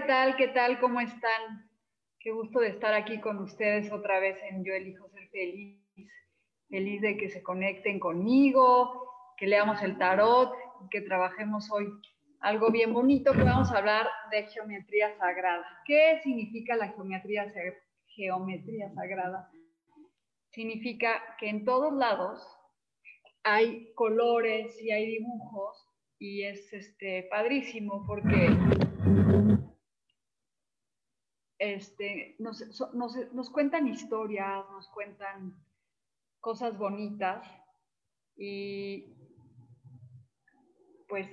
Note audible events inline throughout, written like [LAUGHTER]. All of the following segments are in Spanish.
¿Qué tal? ¿Qué tal? ¿Cómo están? Qué gusto de estar aquí con ustedes otra vez en Yo elijo ser feliz. Feliz de que se conecten conmigo, que leamos el tarot, que trabajemos hoy algo bien bonito, que vamos a hablar de geometría sagrada. ¿Qué significa la geometría, geometría sagrada? Significa que en todos lados hay colores y hay dibujos y es este, padrísimo porque este, nos, nos, cuentan historias, nos cuentan cosas bonitas y pues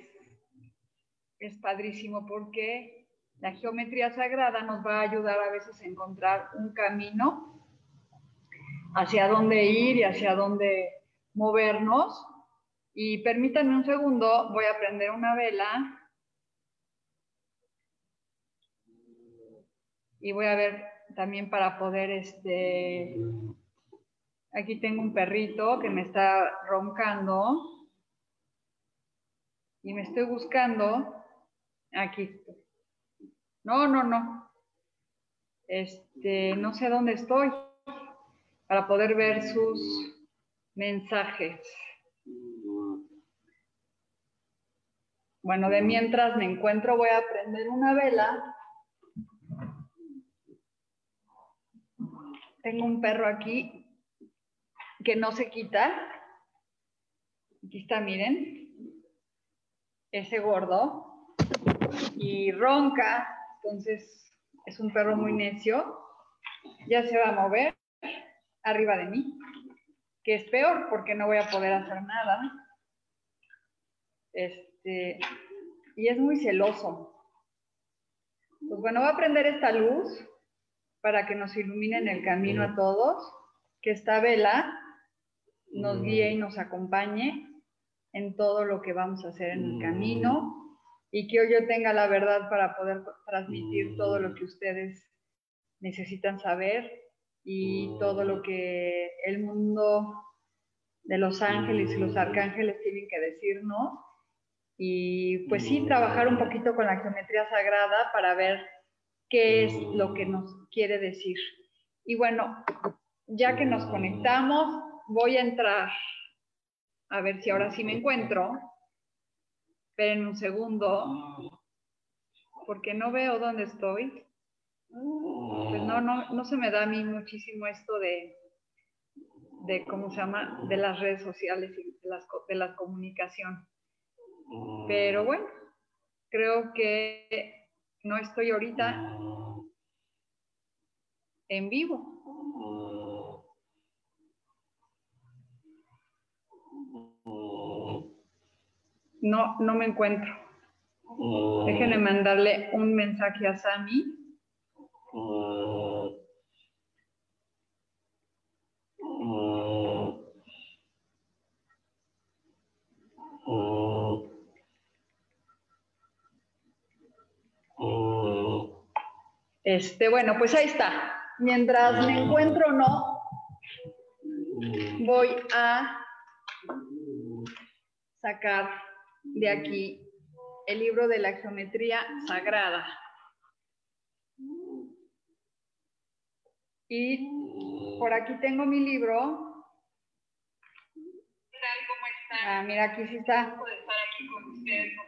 es padrísimo porque la geometría sagrada nos va a ayudar a veces a encontrar un camino hacia dónde ir y hacia dónde movernos. Y permítanme un segundo, voy a prender una vela y voy a ver también para poder, este, aquí tengo un perrito que me está roncando y me estoy buscando, aquí, no, no, no, este, no sé dónde estoy para poder ver sus mensajes. Bueno, de mientras me encuentro, voy a prender una vela Tengo un perro aquí que no se quita. Aquí está, miren. Ese gordo. Y ronca. Entonces es un perro muy necio. Ya se va a mover arriba de mí. Que es peor porque no voy a poder hacer nada. Este, y es muy celoso. Pues bueno, voy a prender esta luz para que nos iluminen el camino a todos, que esta vela nos guíe y nos acompañe en todo lo que vamos a hacer en el camino y que hoy yo tenga la verdad para poder transmitir todo lo que ustedes necesitan saber y todo lo que el mundo de los ángeles y los arcángeles tienen que decirnos. Y pues sí, trabajar un poquito con la geometría sagrada para ver qué es lo que nos quiere decir. Y bueno, ya que nos conectamos, voy a entrar a ver si ahora sí me encuentro. Esperen un segundo, porque no veo dónde estoy. Pues no, no, no se me da a mí muchísimo esto de, de ¿cómo se llama? De las redes sociales y de, las, de la comunicación. Pero bueno, creo que no estoy ahorita en vivo. No, no me encuentro. Déjenme mandarle un mensaje a Sami. Este, bueno, pues ahí está. Mientras me encuentro o no, voy a sacar de aquí el libro de la geometría sagrada. Y por aquí tengo mi libro. ¿Cómo están? Ah, mira, aquí sí está. estar aquí con ustedes otra vez en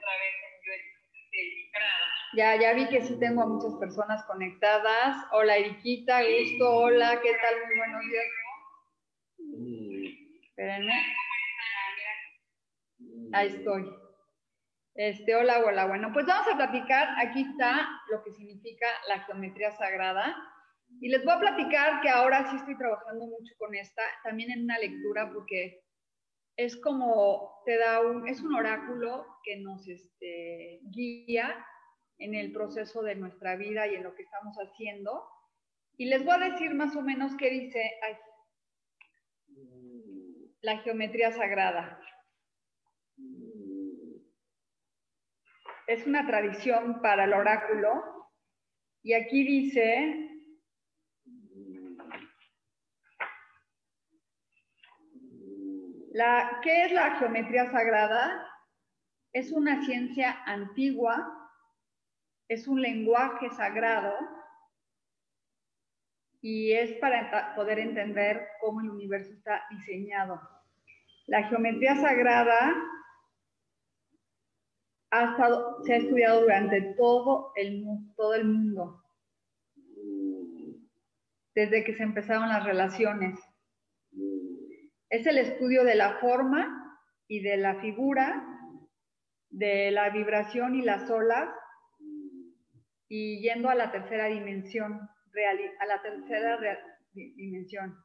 ya, ya vi que sí tengo a muchas personas conectadas. Hola Eriquita, gusto, hola, ¿qué tal? Muy buenos días. Espérenme. Ahí estoy. Este, hola, hola. Bueno, pues vamos a platicar. Aquí está lo que significa la geometría sagrada. Y les voy a platicar que ahora sí estoy trabajando mucho con esta, también en una lectura, porque es como te da un, es un oráculo que nos este, guía en el proceso de nuestra vida y en lo que estamos haciendo. Y les voy a decir más o menos qué dice la geometría sagrada. Es una tradición para el oráculo y aquí dice La, ¿Qué es la geometría sagrada? Es una ciencia antigua, es un lenguaje sagrado y es para poder entender cómo el universo está diseñado. La geometría sagrada ha estado, se ha estudiado durante todo el, todo el mundo, desde que se empezaron las relaciones. Es el estudio de la forma y de la figura, de la vibración y las olas, y yendo a la tercera dimensión, a la tercera dimensión.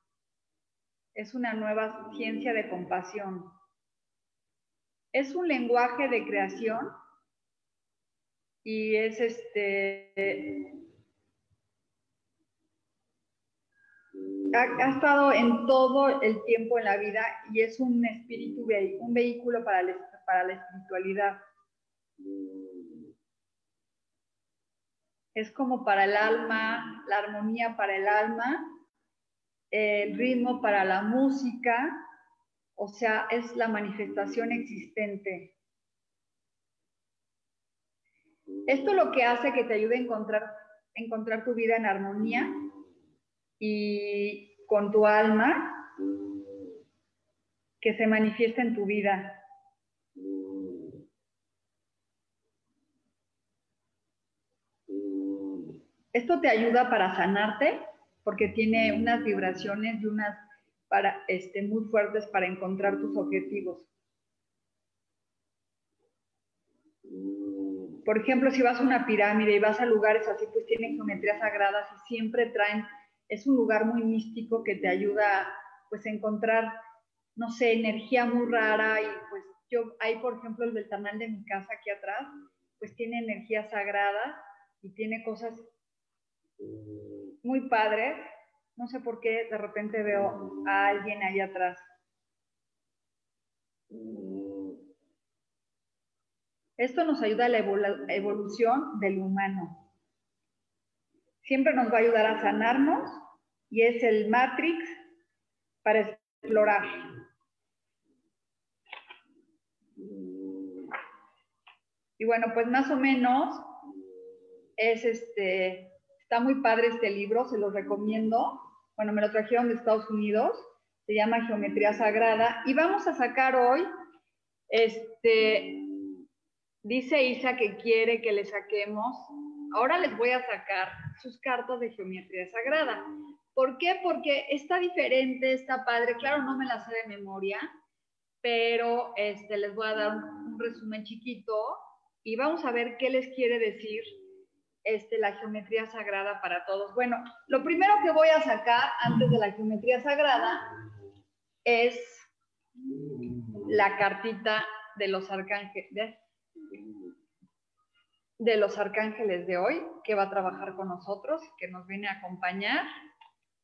Es una nueva ciencia de compasión. Es un lenguaje de creación y es este ha, estado en todo el tiempo en la vida y es un espíritu, un vehículo para la, para la espiritualidad. Es como para el alma, la armonía para el alma, el ritmo para la música, o sea, es la manifestación existente. Esto lo que hace que te ayude a encontrar, encontrar tu vida en armonía y con tu alma que se manifiesta en tu vida. Esto te ayuda para sanarte porque tiene unas vibraciones y unas para, este, muy fuertes para encontrar tus objetivos. Por ejemplo, si vas a una pirámide y vas a lugares así, pues tienen geometrías sagradas y siempre traen es un lugar muy místico que te ayuda pues a encontrar, no sé, energía muy rara y pues yo, hay por ejemplo el ventanal de mi casa aquí atrás, pues tiene energía sagrada y tiene cosas muy padres. No sé por qué de repente veo a alguien ahí atrás. Esto nos ayuda a la evolución del humano siempre nos va a ayudar a sanarnos y es el Matrix para explorar. Y bueno, pues más o menos es este, está muy padre este libro, se lo recomiendo. Bueno, me lo trajeron de Estados Unidos, se llama Geometría Sagrada y vamos a sacar hoy, este, dice Isa que quiere que le saquemos Ahora les voy a sacar sus cartas de geometría sagrada. ¿Por qué? Porque está diferente, está padre. Claro, no me la sé de memoria, pero este, les voy a dar un, resumen chiquito y vamos a ver qué les quiere decir este, la geometría sagrada para todos. Bueno, lo primero que voy a sacar antes de la geometría sagrada es la cartita de los arcángeles de los arcángeles de hoy, que va a trabajar con nosotros, que nos viene a acompañar,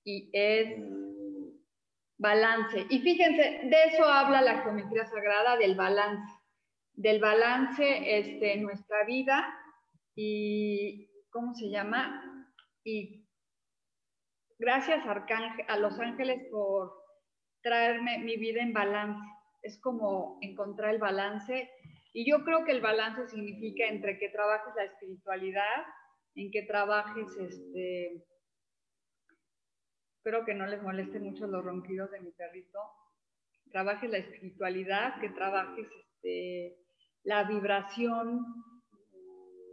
y es balance. Y fíjense, de eso habla la geometría sagrada, del balance, del balance este, en nuestra vida y, ¿cómo se llama? Y gracias a los ángeles por traerme mi vida en balance. Es como encontrar el balance y yo creo que el balance significa entre que trabajes la espiritualidad, en que trabajes, este, espero que no les moleste mucho los ronquidos de mi perrito, trabajes la espiritualidad, que trabajes este, la vibración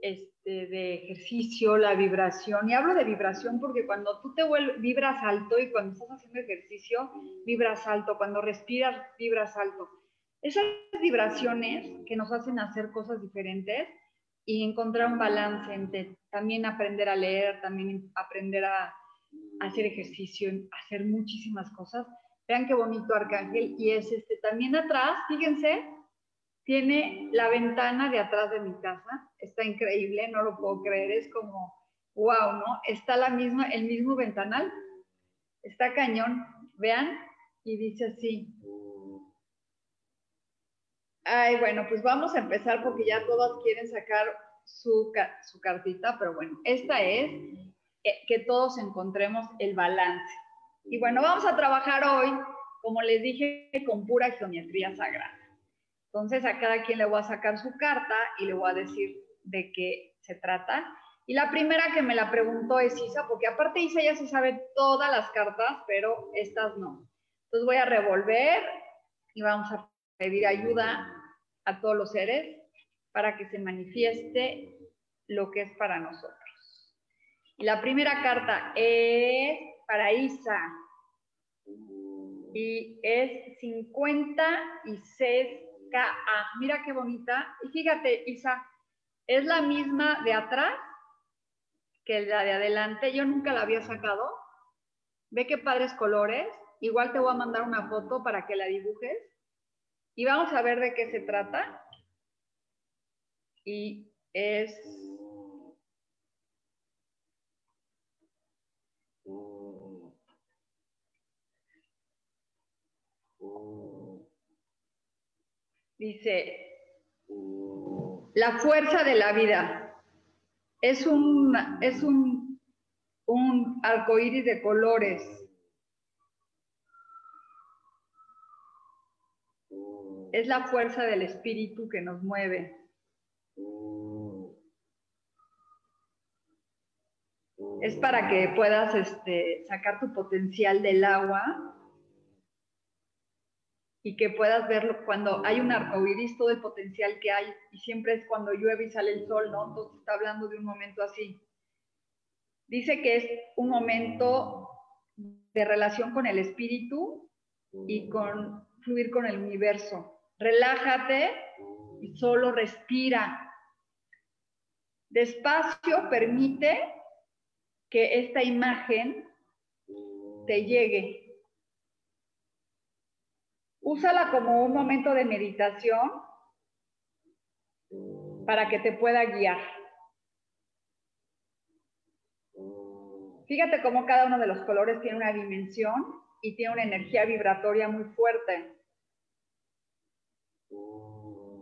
este, de ejercicio, la vibración. Y hablo de vibración porque cuando tú te vuelves, vibras alto y cuando estás haciendo ejercicio, vibras alto. Cuando respiras, vibras alto. Esas vibraciones que nos hacen hacer cosas diferentes y encontrar un balance entre también aprender a leer, también aprender a, hacer ejercicio, hacer muchísimas cosas. Vean qué bonito arcángel. Y es este también atrás, fíjense, tiene la ventana de atrás de mi casa. Está increíble, no lo puedo creer. Es como, wow, ¿no? Está la misma, el mismo ventanal. Está cañón. Vean, y dice así, Ay, bueno, pues vamos a empezar porque ya todas quieren sacar su, su cartita, pero bueno, esta es eh, que todos encontremos el balance. Y bueno, vamos a trabajar hoy, como les dije, con pura geometría sagrada. Entonces a cada quien le voy a sacar su carta y le voy a decir de qué se trata. Y la primera que me la preguntó es Isa, porque aparte Isa ya se sabe todas las cartas, pero estas no. Entonces voy a revolver y vamos a pedir ayuda a todos los seres para que se manifieste lo que es para nosotros. Y la primera carta es para Isa y es 56KA. Mira qué bonita. Y fíjate, Isa, es la misma de atrás que la de adelante. Yo nunca la había sacado. Ve qué padres colores. Igual te voy a mandar una foto para que la dibujes. Y vamos a ver de qué se trata. Y es... Dice, la fuerza de la vida. Es un, es un, un de colores es la fuerza del espíritu que nos mueve. Es para que puedas este, sacar tu potencial del agua y que puedas verlo cuando hay un arcoíris, todo el potencial que hay, y siempre es cuando llueve y sale el sol, ¿no? Entonces está hablando de un momento así. Dice que es un momento de relación con el espíritu y con fluir con el universo relájate y solo respira. Despacio permite que esta imagen te llegue. Úsala como un momento de meditación para que te pueda guiar. Fíjate cómo cada uno de los colores tiene una dimensión y tiene una energía vibratoria muy fuerte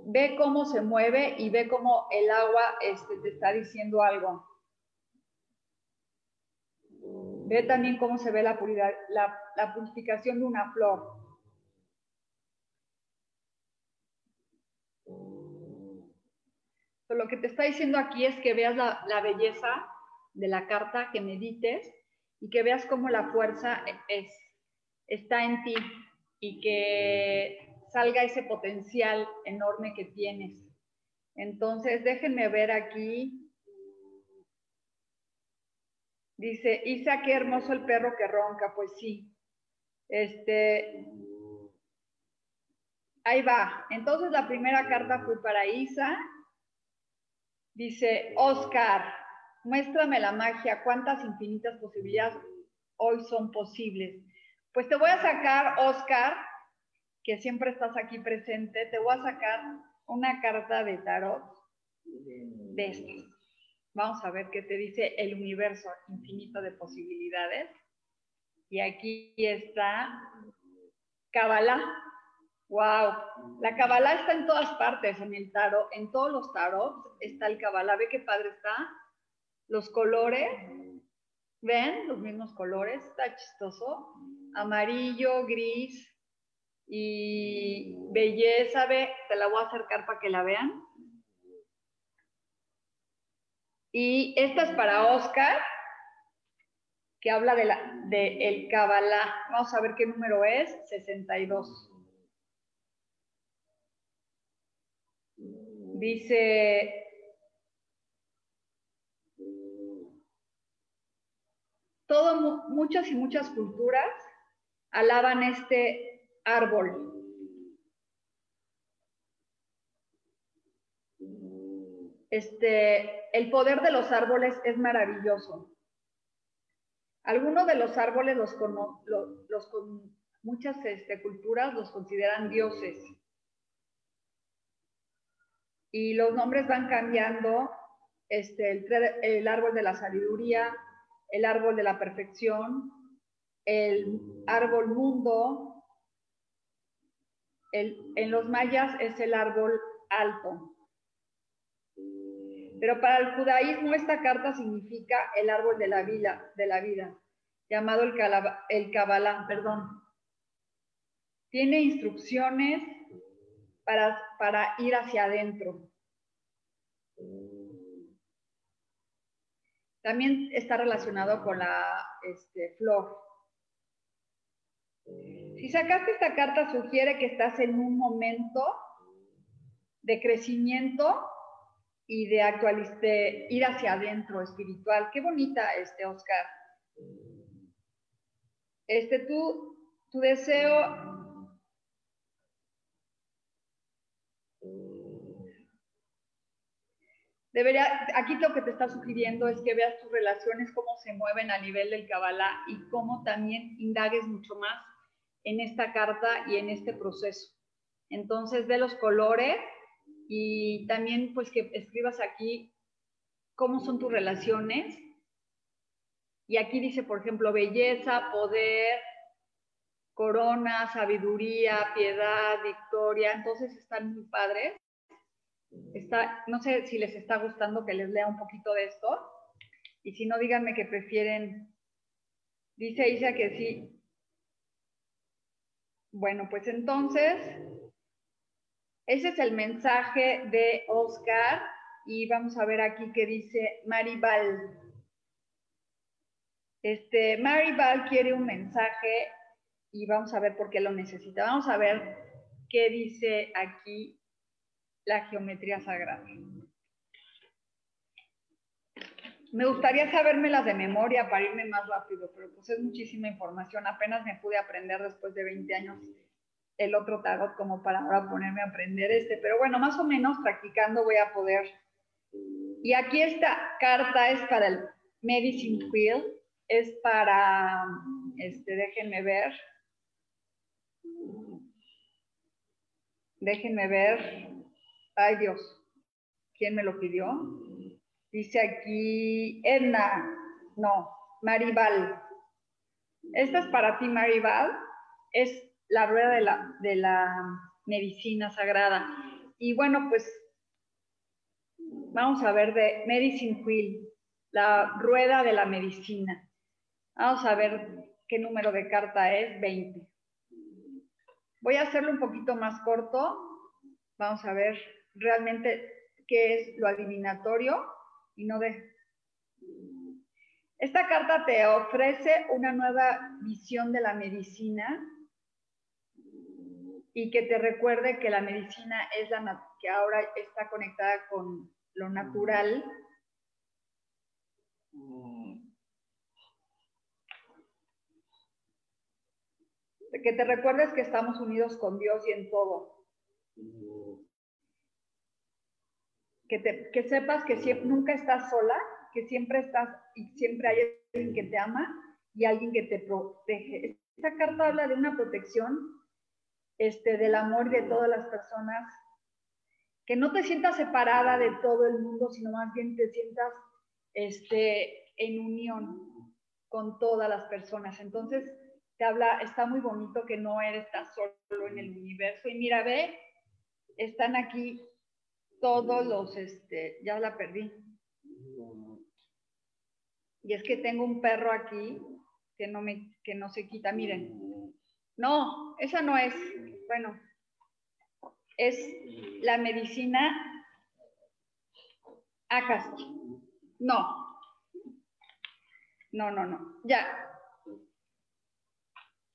ve cómo se mueve y ve cómo el agua este, te está diciendo algo. Ve también cómo se ve la, la, purificación de una flor. Lo que te está diciendo aquí es que veas la, belleza de la carta, que medites y que veas cómo la fuerza es, está en ti y que salga ese potencial enorme que tienes. Entonces, déjenme ver aquí. Dice, Isa, qué hermoso el perro que ronca. Pues sí. Este, ahí va. Entonces, la primera carta fue para Isa. Dice, Oscar, muéstrame la magia. ¿Cuántas infinitas posibilidades hoy son posibles? Pues te voy a sacar, Oscar, que siempre estás aquí presente, te voy a sacar una carta de tarot de estas. Vamos a ver qué te dice el universo infinito de posibilidades. Y aquí está Kabbalah. ¡Wow! La Kabbalah está en todas partes, en el tarot, en todos los tarots está el Kabbalah. ¿Ve qué padre está? Los colores, ¿ven? Los mismos colores, está chistoso. Amarillo, gris, y belleza, ve, te la voy a acercar para que la vean. Y esta es para Oscar, que habla de, la, de el Kabbalah. Vamos a ver qué número es, 62. Dice, todo, muchas y muchas culturas alaban este árbol. Este, el poder de los árboles es maravilloso. Algunos de los árboles los, los, muchas este, culturas los consideran dioses. Y los nombres van cambiando. Este, el, el árbol de la sabiduría, el árbol de la perfección, el árbol mundo. en los mayas es el árbol alto. Pero para el judaísmo esta carta significa el árbol de la vida, de la vida llamado el, el Kabbalah, perdón. Tiene instrucciones para, para ir hacia adentro. También está relacionado con la este, flor. Si sacaste esta carta, sugiere que estás en un momento de crecimiento y de, actualizar, ir hacia adentro espiritual. Qué bonita, este Oscar. Este, tu, tu deseo debería, aquí lo que te está sugiriendo es que veas tus relaciones, cómo se mueven a nivel del Kabbalah y cómo también indagues mucho más en esta carta y en este proceso. Entonces, ve los colores y también pues que escribas aquí cómo son tus relaciones. Y aquí dice, por ejemplo, belleza, poder, corona, sabiduría, piedad, victoria. Entonces están muy padres. Está, no sé si les está gustando que les lea un poquito de esto. Y si no, díganme que prefieren. Dice Isa que sí. Bueno, pues entonces ese es el mensaje de Oscar y vamos a ver aquí que dice Maribal. Este, Maribal quiere un mensaje y vamos a ver por qué lo necesita. Vamos a ver qué dice aquí la geometría sagrada. Me gustaría las de memoria para irme más rápido, pero pues es muchísima información. Apenas me pude aprender después de 20 años el otro tarot como para ahora ponerme a aprender este, pero bueno, más o menos practicando voy a poder. Y aquí esta carta es para el Medicine Wheel, es para, este, déjenme ver, déjenme ver, ay Dios, ¿quién me lo pidió? Dice aquí Edna, no, Maribal. Esta es para ti, Maribal. Es la rueda de la, de la medicina sagrada. Y bueno, pues vamos a ver de Medicine Wheel, la rueda de la medicina. Vamos a ver qué número de carta es, 20. Voy a hacerlo un poquito más corto. Vamos a ver realmente qué es lo adivinatorio y no de... Esta carta te ofrece una nueva visión de la medicina y que te recuerde que la medicina es la que ahora está conectada con lo natural. Que te recuerdes que estamos unidos con Dios y en todo. Que, sepas que nunca estás sola, que siempre estás y siempre hay alguien que te ama y alguien que te protege. Esta carta habla de una protección este, del amor de todas las personas, que no te sientas separada de todo el mundo, sino más bien te sientas este, en unión con todas las personas. Entonces, te habla, está muy bonito que no eres tan solo en el universo. Y mira, ve, están aquí todos los, este, ya la perdí. Y es que tengo un perro aquí que no me, que no se quita. Miren, no, esa no es. Bueno, es la medicina Akasha. No. No, no, no. Ya.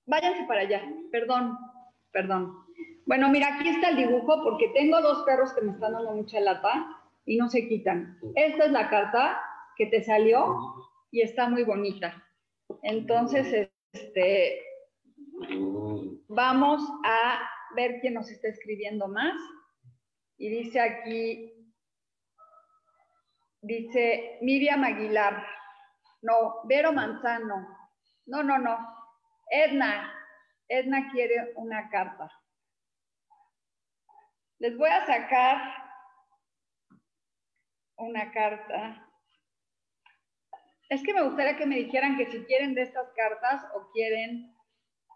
Váyanse para allá. Perdón, perdón. Bueno, mira, aquí está el dibujo porque tengo dos perros que me están dando mucha lata y no se quitan. Esta es la carta que te salió y está muy bonita. Entonces, este, vamos a ver quién nos está escribiendo más. Y dice aquí, dice Miriam Aguilar, no, Vero Manzano, no, no, no, Edna, Edna quiere una carta. Les voy a sacar una carta. Es que me gustaría que me dijeran que si quieren de estas cartas o quieren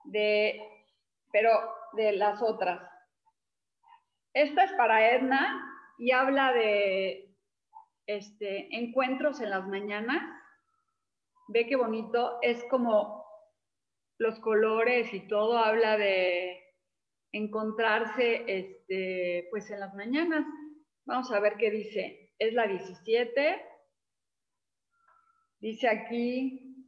de, pero de las otras. Esta es para Edna y habla de este, encuentros en las mañanas. Ve qué bonito, es como los colores y todo habla de encontrarse este, pues en las mañanas. Vamos a ver qué dice. Es la 17. Dice aquí,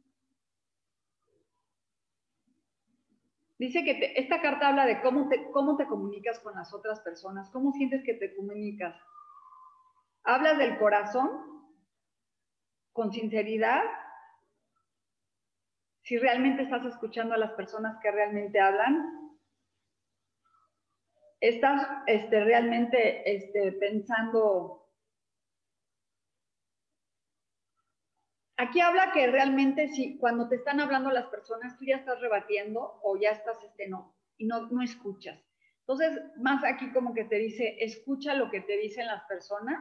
dice que esta carta habla de cómo te, cómo te comunicas con las otras personas, cómo sientes que te comunicas. Hablas del corazón, con sinceridad, si realmente estás escuchando a las personas que realmente hablan, estás este, realmente este, pensando... Aquí habla que realmente si cuando te están hablando las personas, tú ya estás rebatiendo o ya estás, este, no, y no, no escuchas. Entonces, más aquí como que te dice, escucha lo que te dicen las personas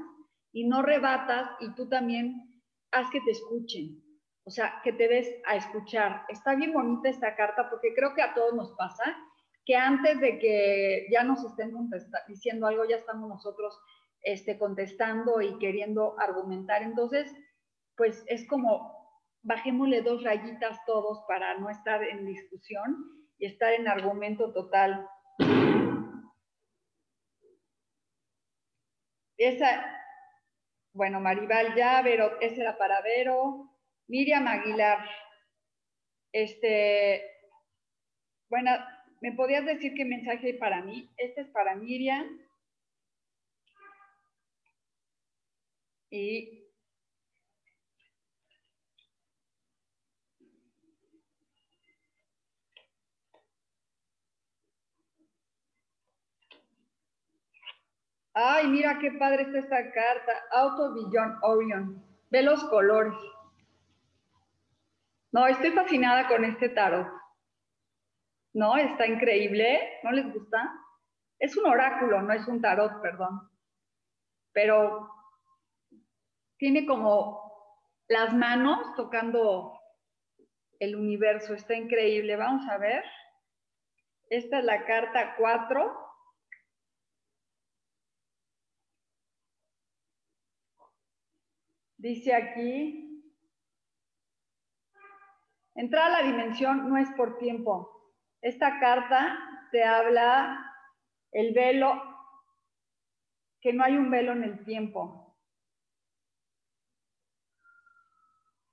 y no rebatas y tú también haz que te escuchen. O sea, que te des a escuchar. Está bien bonita esta carta porque creo que a todos nos pasa que antes de que ya nos estén diciendo algo, ya estamos nosotros este, contestando y queriendo argumentar. Entonces, pues es como bajémosle dos rayitas todos para no estar en discusión y estar en argumento total. Esa, bueno, Maribal ya, pero esa era para Vero. Miriam Aguilar. Este, bueno, ¿me podías decir qué mensaje hay para mí? Este es para Miriam. Y Ay, mira qué padre está esta carta. Auto Billón Orion. Ve los colores. No, estoy fascinada con este tarot. No, está increíble. ¿No les gusta? Es un oráculo, no es un tarot, perdón. Pero tiene como las manos tocando el universo. Está increíble. Vamos a ver. Esta es la carta 4. Dice aquí, Entrar a la dimensión no es por tiempo. Esta carta te habla el velo, que no hay un velo en el tiempo.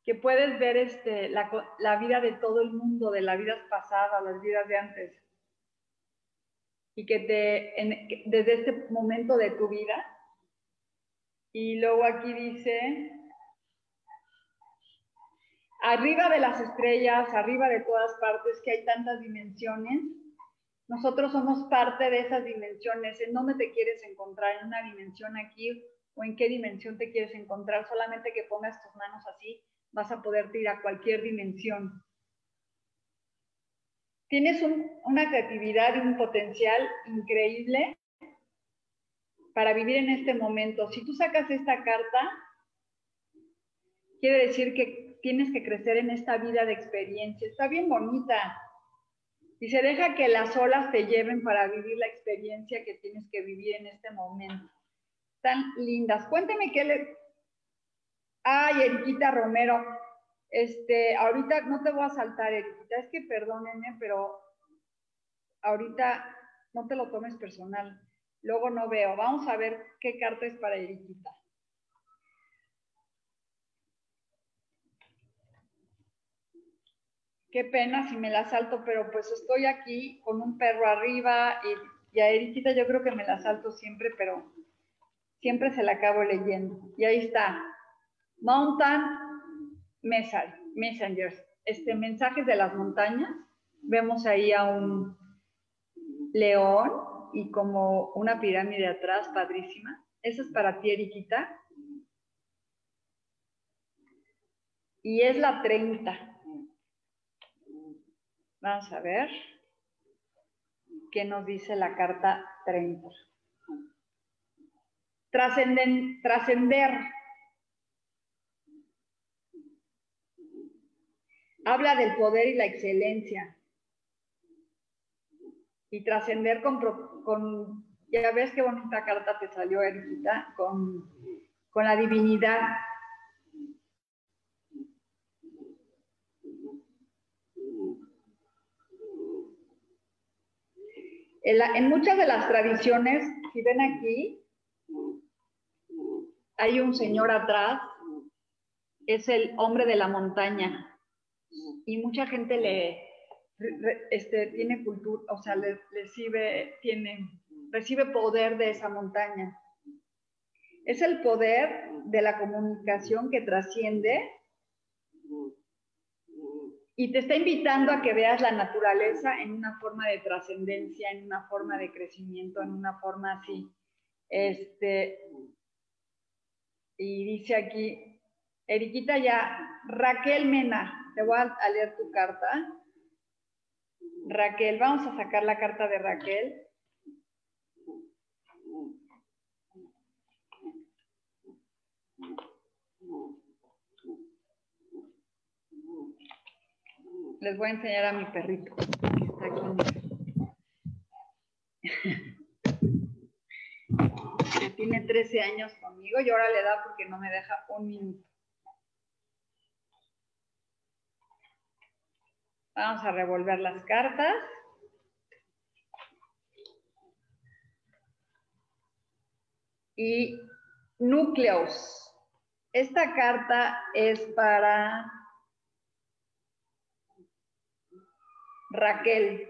Que puedes ver este, la, vida de todo el mundo, de las vidas pasadas, las vidas de antes. Y que te, desde este momento de tu vida. Y luego aquí dice, arriba de las estrellas, arriba de todas partes, que hay tantas dimensiones, nosotros somos parte de esas dimensiones. ¿En dónde te quieres encontrar? ¿En una dimensión aquí o en qué dimensión te quieres encontrar? Solamente que pongas tus manos así, vas a poder ir a cualquier dimensión. Tienes una creatividad y un potencial increíble para vivir en este momento. Si tú sacas esta carta, quiere decir que tienes que crecer en esta vida de experiencia. Está bien bonita. Y se deja que las olas te lleven para vivir la experiencia que tienes que vivir en este momento. Tan lindas. Cuénteme qué le... Ay, Eriquita Romero. Este, ahorita no te voy a saltar, Eriquita. Es que perdónenme, pero ahorita no te lo tomes personal. Luego no veo. Vamos a ver qué carta es para Eriquita. Qué pena si me la salto, pero pues estoy aquí con un perro arriba y, a Eriquita yo creo que me la salto siempre, pero siempre se la acabo leyendo. Y ahí está, Mountain Messengers. este, mensajes de las montañas. Vemos ahí a un león y como una pirámide atrás, padrísima. Esa es para ti, Eriquita. Y es la 30. Vamos a ver qué nos dice la carta 30. Trascender. Habla del poder y la excelencia. Y trascender con, ya ves qué bonita carta te salió, Erika, con, con la divinidad. En, muchas de las tradiciones, si ven aquí, hay un señor atrás, es el hombre de la montaña. Y mucha gente le este, tiene cultura, o sea, le, recibe, tiene, recibe poder de esa montaña. Es el poder de la comunicación que trasciende y te está invitando a que veas la naturaleza en una forma de trascendencia, en una forma de crecimiento, en una forma así. Este, y dice aquí, Eriquita ya, Raquel Mena, te voy a leer tu carta. Raquel, vamos a sacar la carta de Raquel. Les voy a enseñar a mi perrito, [LAUGHS] tiene 13 años conmigo y ahora le da porque no me deja un minuto. Vamos a revolver las cartas. Y núcleos. Esta carta es para Raquel.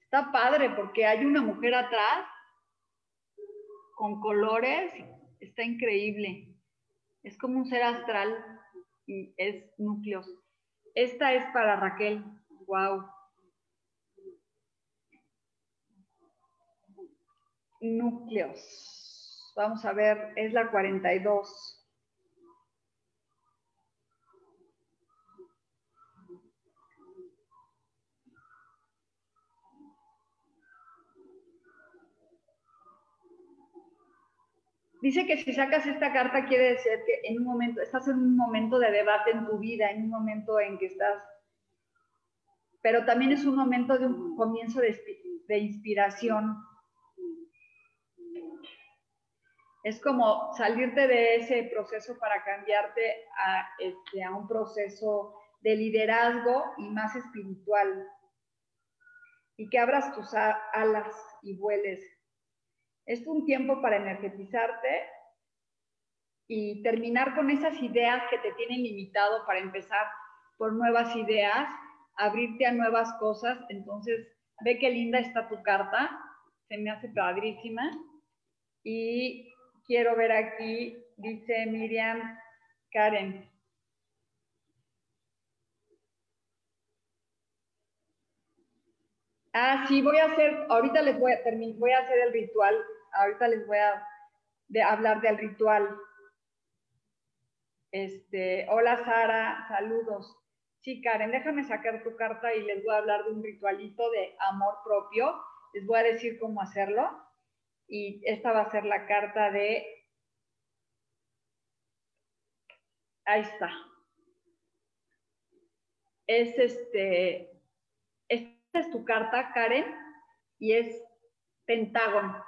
Está padre porque hay una mujer atrás con colores, está increíble. Es como un ser astral y es núcleos. Esta es para Raquel. Wow. Núcleos. Vamos a ver, es la 42. Dice que si sacas esta carta quiere decir que en un momento, estás en un momento de debate en tu vida, en un momento en que estás, pero también es un momento de un comienzo de, inspiración. Es como salirte de ese proceso para cambiarte a, este, a un proceso de liderazgo y más espiritual. Y que abras tus alas y vueles es un tiempo para energetizarte y terminar con esas ideas que te tienen limitado para empezar por nuevas ideas, abrirte a nuevas cosas. Entonces, ve qué linda está tu carta, se me hace padrísima. Y quiero ver aquí, dice Miriam Karen. Ah, sí, voy a hacer, ahorita les voy a voy a hacer el ritual, ahorita les voy a hablar del ritual. Este, hola Sara, saludos. Sí, Karen, déjame sacar tu carta y les voy a hablar de un ritualito de amor propio. Les voy a decir cómo hacerlo. Y esta va a ser la carta de... Ahí está. Es este es tu carta, Karen, y es pentágono.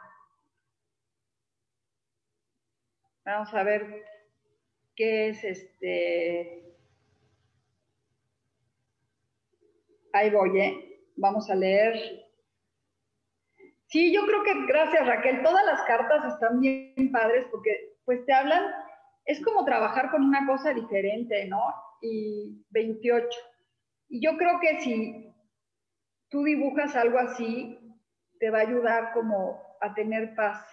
Vamos a ver qué es este. Ahí voy, ¿eh? Vamos a leer. Sí, yo creo que gracias Raquel, todas las cartas están bien padres porque pues te hablan, es como trabajar con una cosa diferente, ¿no? Y 28. Y yo creo que si tú dibujas algo así, te va a ayudar como a tener paz.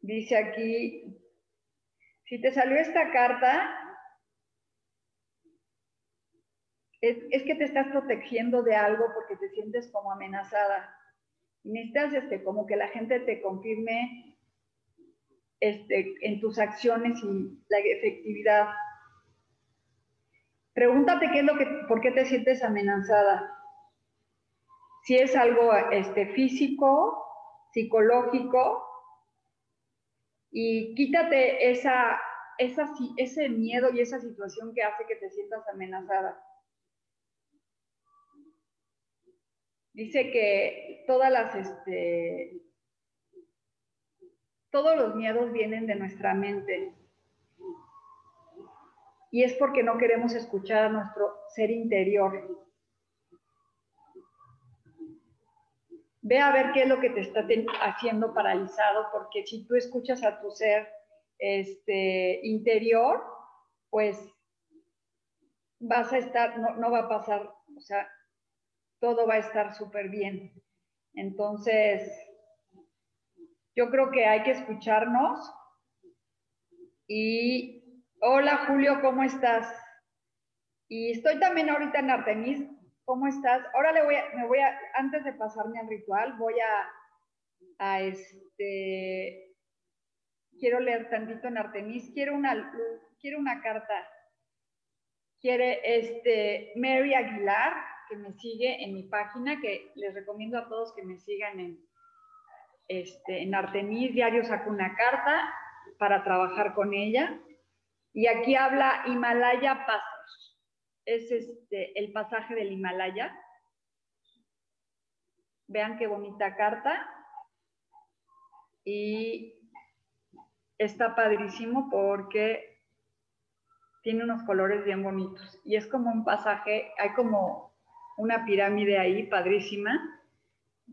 Dice aquí, Si te salió esta carta, es, que te estás protegiendo de algo porque te sientes como amenazada. Y necesitas este, como que la gente te confirme este, en tus acciones y la efectividad. Pregúntate qué es lo que, por qué te sientes amenazada. Si es algo este, físico, psicológico, y quítate esa, ese miedo y esa situación que hace que te sientas amenazada. Dice que todas las, este, todos los miedos vienen de nuestra mente. Y es porque no queremos escuchar a nuestro ser interior. Ve a ver qué es lo que te está haciendo paralizado, porque si tú escuchas a tu ser este, interior, pues vas a estar, no, no va a pasar, o sea, todo va a estar súper bien. Entonces, yo creo que hay que escucharnos. Y hola Julio, ¿cómo estás? Y estoy también ahorita en Artemis. ¿Cómo estás? Ahora le voy a, me voy a, antes de pasarme al ritual, voy a, este, quiero leer tantito en Artemis. Quiero una, quiero una carta. Quiere este, Mary Aguilar que me sigue en mi página, que les recomiendo a todos que me sigan en, este, en Artemis, diario saco una carta para trabajar con ella. Y aquí habla Himalaya Pasos. Es este, el pasaje del Himalaya. Vean qué bonita carta. Y está padrísimo porque tiene unos colores bien bonitos. Y es como un pasaje, hay como una pirámide ahí padrísima.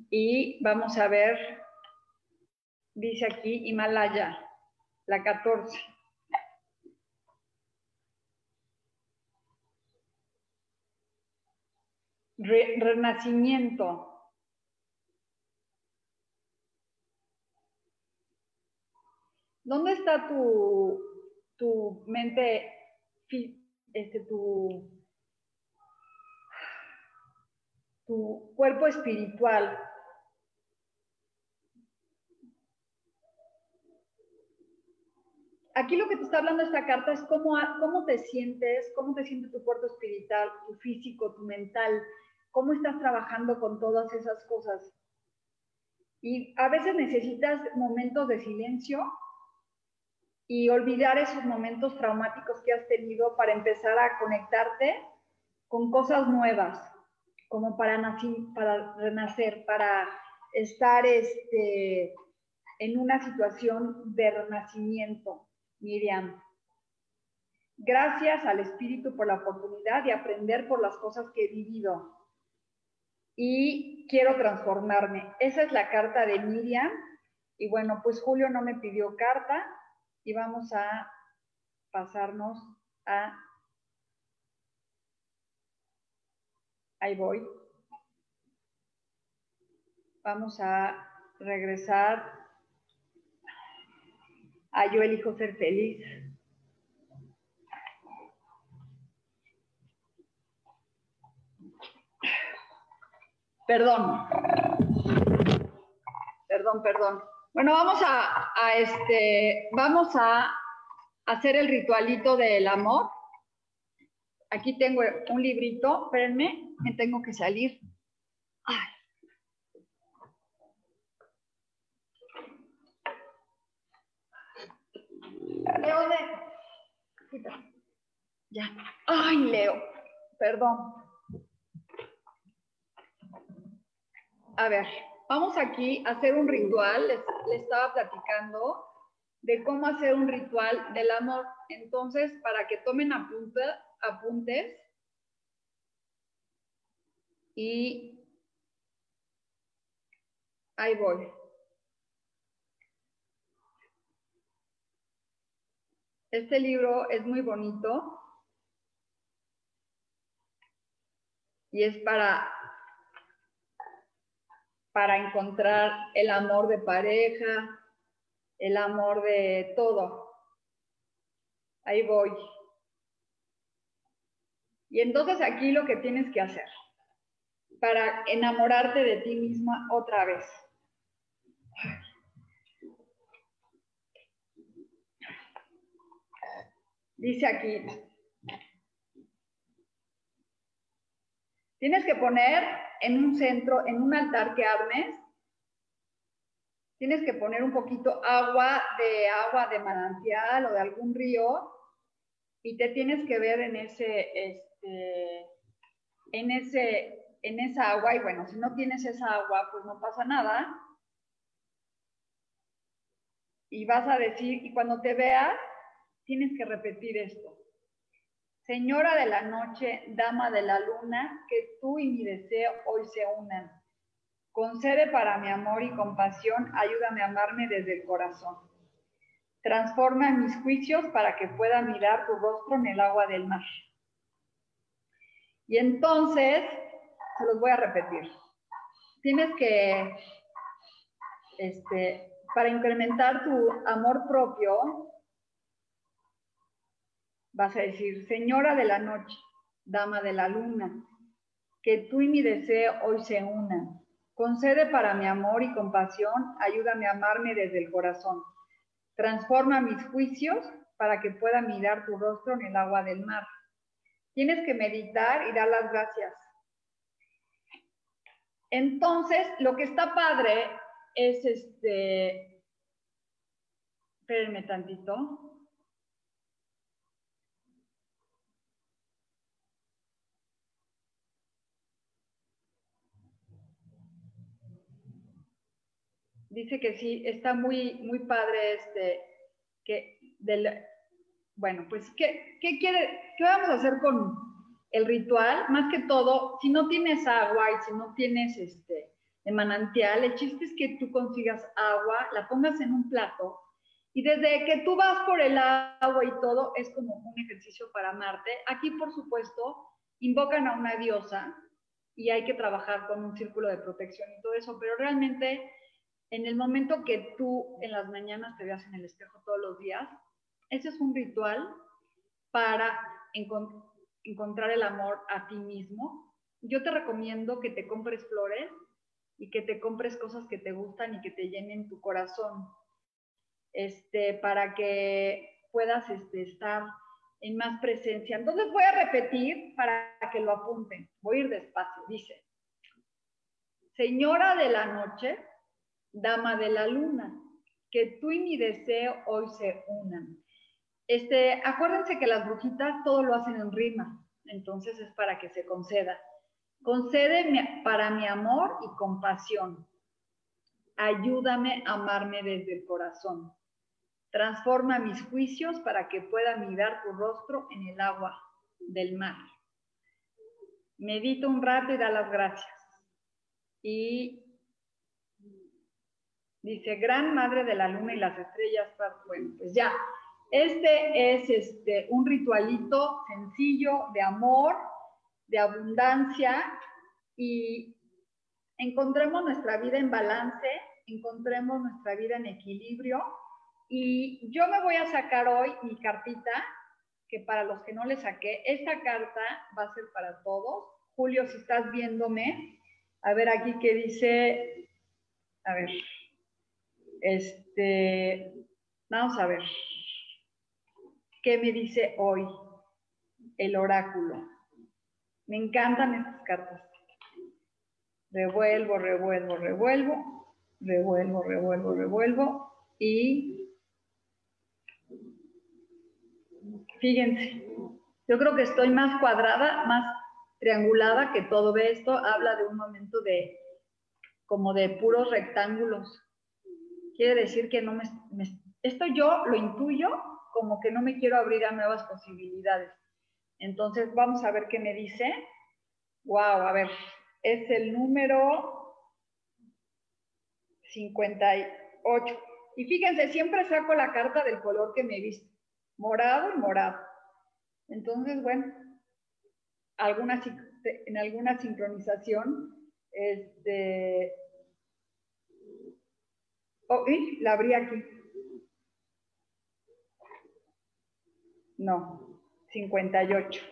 Y vamos a ver, dice aquí Himalaya, la 14. Renacimiento. ¿Dónde está tu, tu mente, este, tu tu cuerpo espiritual. Aquí lo que te está hablando esta carta es cómo, cómo te sientes, cómo te siente tu cuerpo espiritual, tu físico, tu mental, cómo estás trabajando con todas esas cosas. Y a veces necesitas momentos de silencio y olvidar esos momentos traumáticos que has tenido para empezar a conectarte con cosas nuevas como para, para renacer, para estar este, en una situación de renacimiento, Miriam. Gracias al Espíritu por la oportunidad de aprender por las cosas que he vivido. Y quiero transformarme. Esa es la carta de Miriam. Y bueno, pues Julio no me pidió carta y vamos a pasarnos a Ahí voy. Vamos a regresar a Yo elijo ser feliz. Perdón. Perdón, perdón. Bueno, vamos a, este, vamos a hacer el ritualito del amor. Aquí tengo un librito, espérenme me tengo que salir. Ay. Leo de... Ya. Ay, Leo. Perdón. A ver, vamos aquí a hacer un ritual. Les, estaba platicando de cómo hacer un ritual del amor. Entonces, para que tomen apuntes, y ahí voy. Este libro es muy bonito y es para, para encontrar el amor de pareja, el amor de todo. Ahí voy. Y entonces aquí lo que tienes que hacer para enamorarte de ti misma otra vez. Dice aquí, tienes que poner en un centro, en un altar que armes, tienes que poner un poquito agua de agua de manantial o de algún río y te tienes que ver en ese, este, en ese, en esa agua y bueno, si no tienes esa agua, pues no pasa nada. Y vas a decir, y cuando te veas, tienes que repetir esto. Señora de la noche, dama de la luna, que tú y mi deseo hoy se unan. Concede para mi amor y compasión, ayúdame a amarme desde el corazón. Transforma mis juicios para que pueda mirar tu rostro en el agua del mar. Y entonces, se los voy a repetir. Tienes que, este, para incrementar tu amor propio, vas a decir, Señora de la noche, Dama de la luna, que tú y mi deseo hoy se unan. Concede para mi amor y compasión, ayúdame a amarme desde el corazón. Transforma mis juicios para que pueda mirar tu rostro en el agua del mar. Tienes que meditar y dar las gracias. Entonces, lo que está padre es este. Espérenme tantito. Dice que sí, está muy, muy padre este, que del, bueno, pues, ¿qué, ¿qué quiere, qué vamos a hacer con el ritual? Más que todo, si no tienes agua y si no tienes este, de manantial, el chiste es que tú consigas agua, la pongas en un plato y desde que tú vas por el agua y todo, es como un ejercicio para amarte. Aquí, por supuesto, invocan a una diosa y hay que trabajar con un círculo de protección y todo eso, pero realmente en el momento que tú en las mañanas te veas en el espejo todos los días, ese es un ritual para encontrar el amor a ti mismo. Yo te recomiendo que te compres flores y que te compres cosas que te gustan y que te llenen tu corazón, este, para que puedas este, estar en más presencia. Entonces voy a repetir para que lo apunten. Voy a ir despacio. Dice, Señora de la noche, dama de la luna, que tú y mi deseo hoy se unan. Este, acuérdense que las brujitas todo lo hacen en rima, entonces es para que se conceda. Concédeme para mi amor y compasión. Ayúdame a amarme desde el corazón. Transforma mis juicios para que pueda mirar tu rostro en el agua del mar. Medita un rato y da las gracias. Y Dice, gran madre de la luna y las estrellas. Bueno, pues ya. Este es este, un ritualito sencillo de amor, de abundancia y encontremos nuestra vida en balance, encontremos nuestra vida en equilibrio. Y yo me voy a sacar hoy mi cartita, que para los que no le saqué, esta carta va a ser para todos. Julio, si estás viéndome, a ver aquí que dice, a ver, este, vamos a ver. ¿Qué me dice hoy el oráculo? Me encantan estas cartas. Revuelvo, revuelvo, revuelvo, revuelvo, revuelvo, revuelvo y fíjense, yo creo que estoy más cuadrada, más triangulada que todo esto. Habla de un momento de como de puros rectángulos quiere decir que no me, esto yo lo intuyo como que no me quiero abrir a nuevas posibilidades. Entonces vamos a ver qué me dice. Wow, a ver, es el número 58. Y fíjense, siempre saco la carta del color que me viste, morado y morado. Entonces, bueno, alguna, en alguna sincronización, este, Oh, la abrí aquí. No, 58.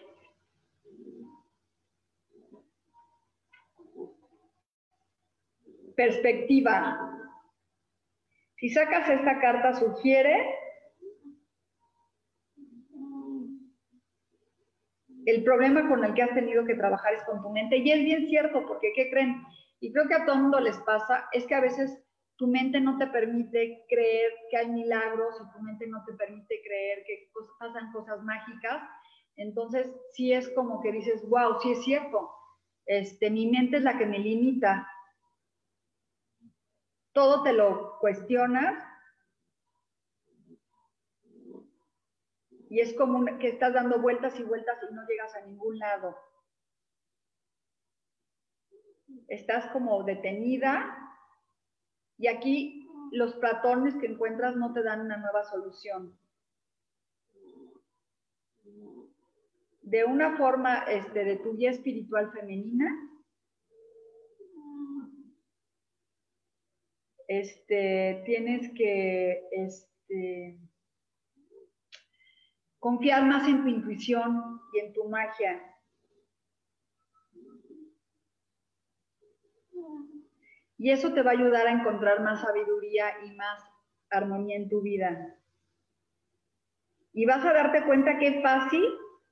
Perspectiva. Si sacas esta carta, sugiere el problema con el que has tenido que trabajar es con tu mente. Y es bien cierto, porque ¿qué creen? Y creo que a todo mundo les pasa, es que a veces tu mente no te permite creer que hay milagros y tu mente no te permite creer que pasan cosas mágicas. Entonces, sí es como que dices, wow, sí es cierto. Este, mi mente es la que me limita. Todo te lo cuestionas y es como que estás dando vueltas y vueltas y no llegas a ningún lado. Estás como detenida y aquí los platones que encuentras no te dan una nueva solución. De una forma este, de tu guía espiritual femenina, este, tienes que este, confiar más en tu intuición y en tu magia. Y eso te va a ayudar a encontrar más sabiduría y más armonía en tu vida. Y vas a darte cuenta que fácil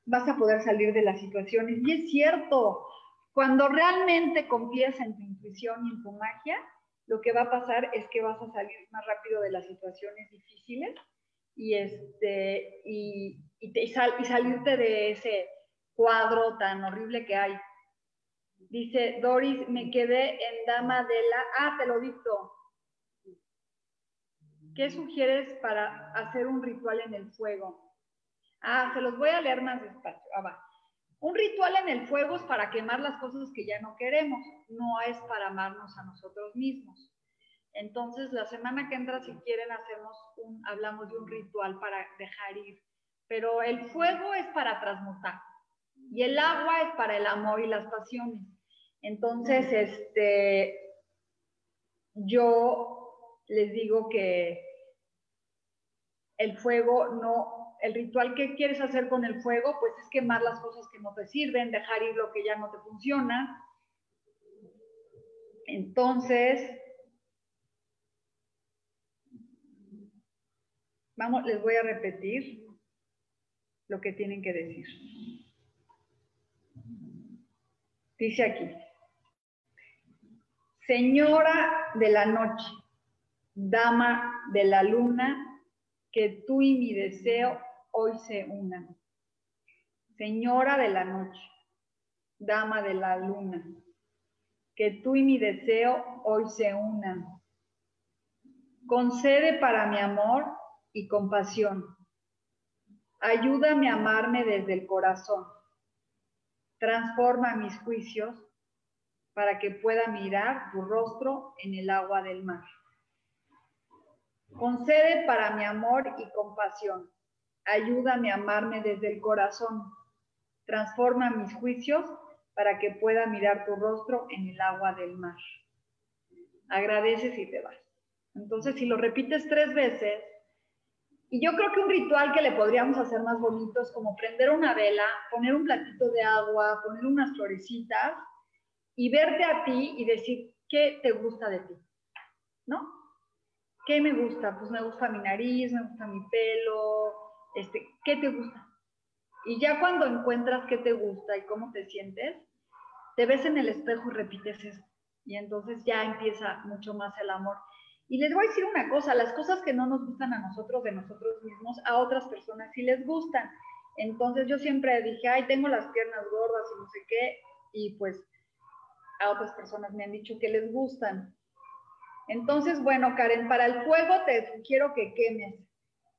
vas a poder salir de las situaciones. Y es cierto, cuando realmente confías en tu intuición y en tu magia, lo que va a pasar es que vas a salir más rápido de las situaciones difíciles y, este, y, y, salirte de ese cuadro tan horrible que hay. Dice Doris, me quedé en Dama de la... Ah, te lo dicto. ¿Qué sugieres para hacer un ritual en el fuego? Ah, se los voy a leer más despacio. Ah, va. Un ritual en el fuego es para quemar las cosas que ya no queremos, no es para amarnos a nosotros mismos. Entonces, la semana que entra, si quieren, hacemos un, hablamos de un ritual para dejar ir. Pero el fuego es para transmutar y el agua es para el amor y las pasiones. Entonces, este, yo les digo que el fuego no, el ritual que quieres hacer con el fuego, pues es quemar las cosas que no te sirven, dejar ir lo que ya no te funciona. Entonces, Vamos, les voy a repetir lo que tienen que decir. Dice aquí, Señora de la noche, dama de la luna, que tú y mi deseo hoy se unan. Señora de la noche, dama de la luna, que tú y mi deseo hoy se unan. Concede para mi amor y compasión. Ayúdame a amarme desde el corazón. Transforma mis juicios para que pueda mirar tu rostro en el agua del mar. Concede para mi amor y compasión. Ayúdame a amarme desde el corazón. Transforma mis juicios para que pueda mirar tu rostro en el agua del mar. Agradeces y te vas. Entonces, si lo repites tres veces, y yo creo que un ritual que le podríamos hacer más bonito es como prender una vela, poner un platito de agua, poner unas florecitas y verte a ti y decir qué te gusta de ti, ¿no? ¿Qué me gusta? Pues me gusta mi nariz, me gusta mi pelo, este, ¿qué te gusta? Y ya cuando encuentras qué te gusta y cómo te sientes, te ves en el espejo y repites eso. Y entonces ya empieza mucho más el amor. Y les voy a decir una cosa, las cosas que no nos gustan a nosotros de nosotros mismos, a otras personas sí les gustan. Entonces yo siempre dije, ay, tengo las piernas gordas y no sé qué, y pues a otras personas me han dicho que les gustan. Entonces, bueno, Karen, para el fuego te sugiero que quemes.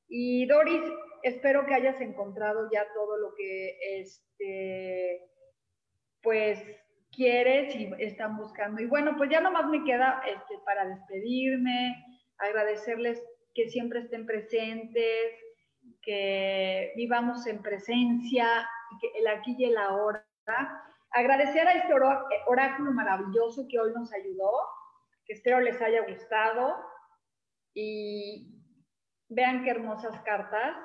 Y Doris, espero que hayas encontrado ya todo lo que, este, pues, quieres y están buscando. Y bueno, pues ya nomás me queda este, para despedirme, agradecerles que siempre estén presentes, que vivamos en presencia, que el aquí y el ahora. Agradecer a este oráculo maravilloso que hoy nos ayudó, que espero les haya gustado y vean qué hermosas cartas.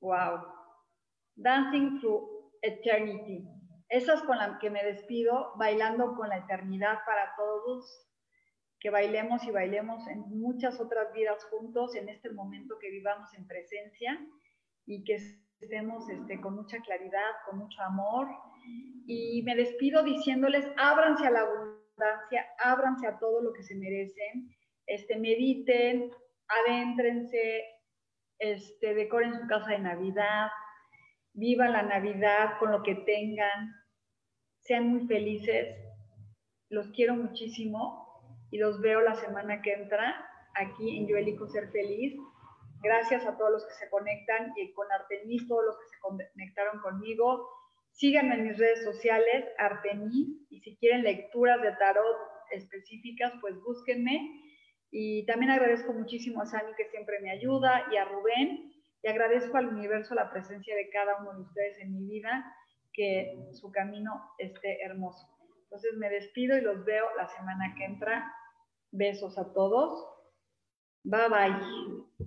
Wow. Dancing through eternity. Esa es con la que me despido, bailando con la eternidad para todos. Que bailemos y bailemos en muchas otras vidas juntos, en este momento que vivamos en presencia y que estemos este, con mucha claridad, con mucho amor. Y me despido diciéndoles, ábranse a la abundancia, ábranse a todo lo que se merecen, este, mediten, adéntrense, este, decoren su casa de Navidad, vivan la Navidad con lo que tengan, sean muy felices, los quiero muchísimo y los veo la semana que entra aquí en Yo elijo ser feliz. Gracias a todos los que se conectan y con Artemis, todos los que se conectaron conmigo. Síganme en mis redes sociales, Artemis, y si quieren lecturas de tarot específicas, pues búsquenme. Y también agradezco muchísimo a Sani que siempre me ayuda y a Rubén. Y agradezco al universo la presencia de cada uno de ustedes en mi vida, que su camino esté hermoso. Entonces me despido y los veo la semana que entra. Besos a todos. Bye bye.